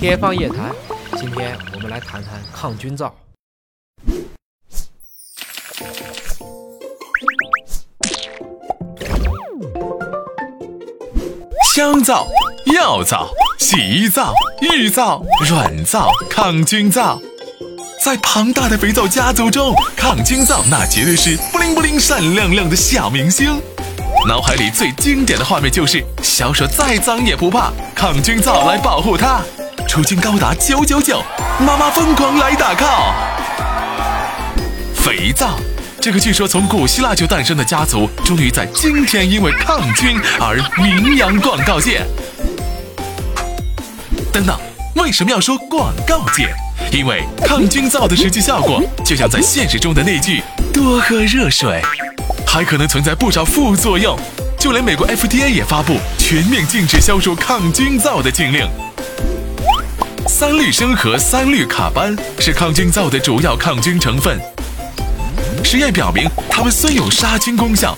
天方夜谭，今天我们来谈谈抗菌皂。香皂、药皂、洗衣皂、浴皂、软皂、抗菌皂，在庞大的肥皂家族中，抗菌皂那绝对是布灵布灵、闪亮亮的小明星。脑海里最经典的画面就是小手再脏也不怕，抗菌皂来保护它，除菌高达九九九，妈妈疯狂来打 call。肥皂。这个据说从古希腊就诞生的家族，终于在今天因为抗菌而名扬广告界。等等，为什么要说广告界？因为抗菌皂的实际效果，就像在现实中的那句“多喝热水”，还可能存在不少副作用。就连美国 FDA 也发布全面禁止销售抗菌皂的禁令。三氯生和三氯卡班是抗菌皂的主要抗菌成分。实验表明，它们虽有杀菌功效，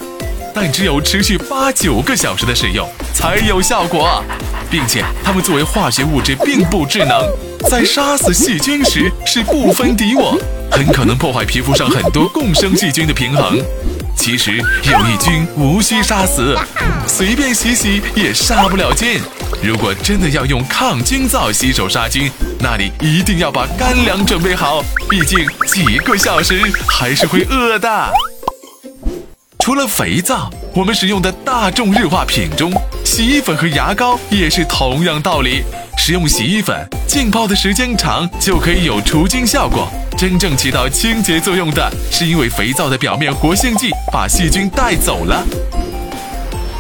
但只有持续八九个小时的使用才有效果，并且它们作为化学物质并不智能，在杀死细菌时是不分敌我，很可能破坏皮肤上很多共生细菌的平衡。其实有益菌无需杀死，随便洗洗也杀不了菌。如果真的要用抗菌皂洗手杀菌，那你一定要把干粮准备好，毕竟几个小时还是会饿的。除了肥皂，我们使用的大众日化品中，洗衣粉和牙膏也是同样道理。使用洗衣粉浸泡的时间长，就可以有除菌效果。真正起到清洁作用的，是因为肥皂的表面活性剂把细菌带走了。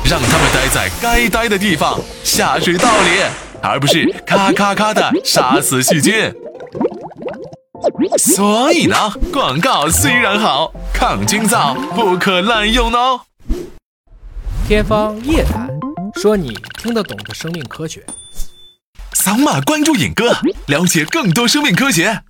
让他们待在该待的地方，下水道里，而不是咔咔咔的杀死细菌。所以呢，广告虽然好，抗菌皂不可滥用哦。天方夜谭，说你听得懂的生命科学。扫码关注尹哥，了解更多生命科学。